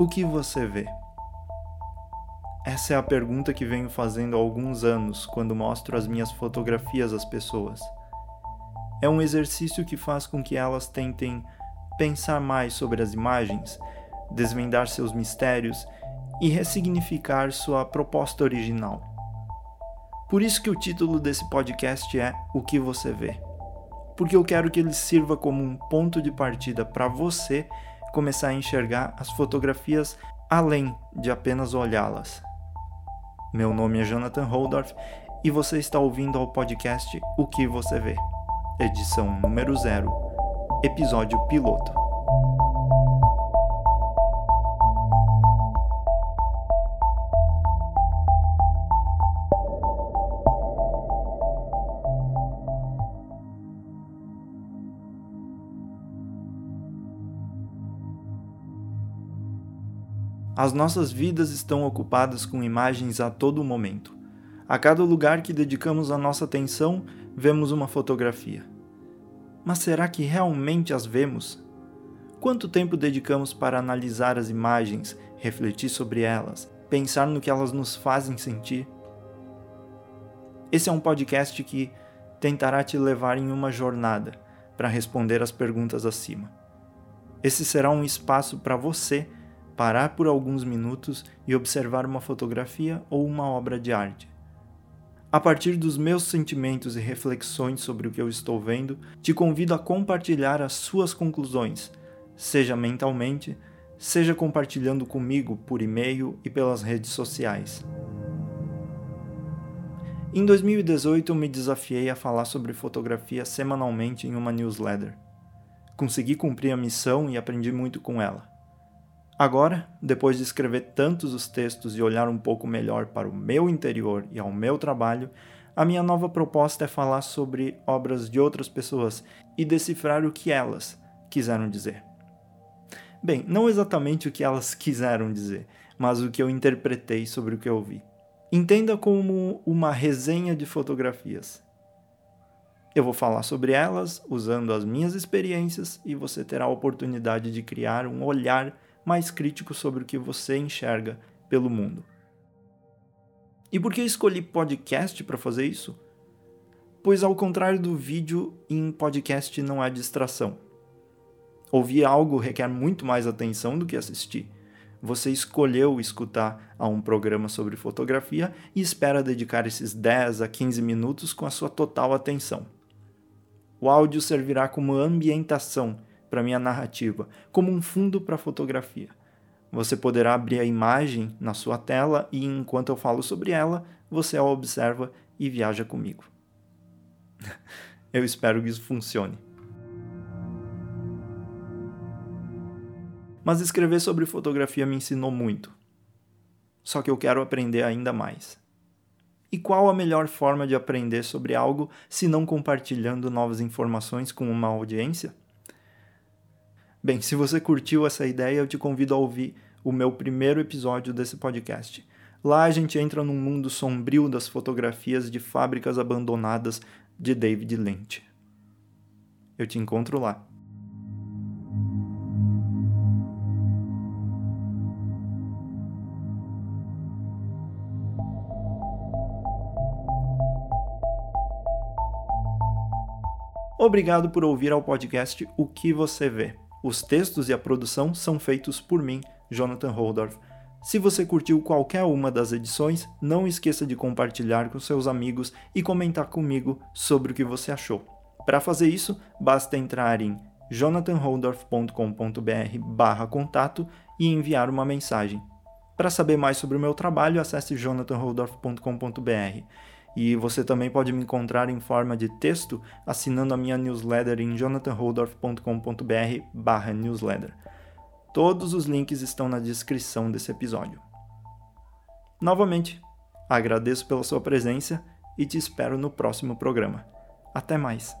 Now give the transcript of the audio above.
O que você vê? Essa é a pergunta que venho fazendo há alguns anos quando mostro as minhas fotografias às pessoas. É um exercício que faz com que elas tentem pensar mais sobre as imagens, desvendar seus mistérios e ressignificar sua proposta original. Por isso que o título desse podcast é O que você vê. Porque eu quero que ele sirva como um ponto de partida para você começar a enxergar as fotografias além de apenas olhá-las. Meu nome é Jonathan Holdorf e você está ouvindo ao podcast O que você vê, edição número 0, episódio piloto. As nossas vidas estão ocupadas com imagens a todo momento. A cada lugar que dedicamos a nossa atenção, vemos uma fotografia. Mas será que realmente as vemos? Quanto tempo dedicamos para analisar as imagens, refletir sobre elas, pensar no que elas nos fazem sentir? Esse é um podcast que tentará te levar em uma jornada para responder as perguntas acima. Esse será um espaço para você parar por alguns minutos e observar uma fotografia ou uma obra de arte. A partir dos meus sentimentos e reflexões sobre o que eu estou vendo, te convido a compartilhar as suas conclusões, seja mentalmente, seja compartilhando comigo por e-mail e pelas redes sociais. Em 2018, eu me desafiei a falar sobre fotografia semanalmente em uma newsletter. Consegui cumprir a missão e aprendi muito com ela. Agora, depois de escrever tantos os textos e olhar um pouco melhor para o meu interior e ao meu trabalho, a minha nova proposta é falar sobre obras de outras pessoas e decifrar o que elas quiseram dizer. Bem, não exatamente o que elas quiseram dizer, mas o que eu interpretei sobre o que eu vi. Entenda como uma resenha de fotografias. Eu vou falar sobre elas usando as minhas experiências e você terá a oportunidade de criar um olhar mais crítico sobre o que você enxerga pelo mundo. E por que escolhi podcast para fazer isso? Pois, ao contrário do vídeo, em podcast não há distração. Ouvir algo requer muito mais atenção do que assistir. Você escolheu escutar a um programa sobre fotografia e espera dedicar esses 10 a 15 minutos com a sua total atenção. O áudio servirá como ambientação para minha narrativa, como um fundo para a fotografia. Você poderá abrir a imagem na sua tela e enquanto eu falo sobre ela, você a observa e viaja comigo. eu espero que isso funcione. Mas escrever sobre fotografia me ensinou muito. Só que eu quero aprender ainda mais. E qual a melhor forma de aprender sobre algo se não compartilhando novas informações com uma audiência? Bem, se você curtiu essa ideia, eu te convido a ouvir o meu primeiro episódio desse podcast. Lá a gente entra num mundo sombrio das fotografias de fábricas abandonadas de David Lynch. Eu te encontro lá. Obrigado por ouvir ao podcast O que você vê. Os textos e a produção são feitos por mim, Jonathan Holdorf. Se você curtiu qualquer uma das edições, não esqueça de compartilhar com seus amigos e comentar comigo sobre o que você achou. Para fazer isso, basta entrar em jonathanholdorf.com.br contato e enviar uma mensagem. Para saber mais sobre o meu trabalho, acesse jonathanholdorf.com.br. E você também pode me encontrar em forma de texto assinando a minha newsletter em jonathanholdorf.com.br/newsletter. Todos os links estão na descrição desse episódio. Novamente, agradeço pela sua presença e te espero no próximo programa. Até mais!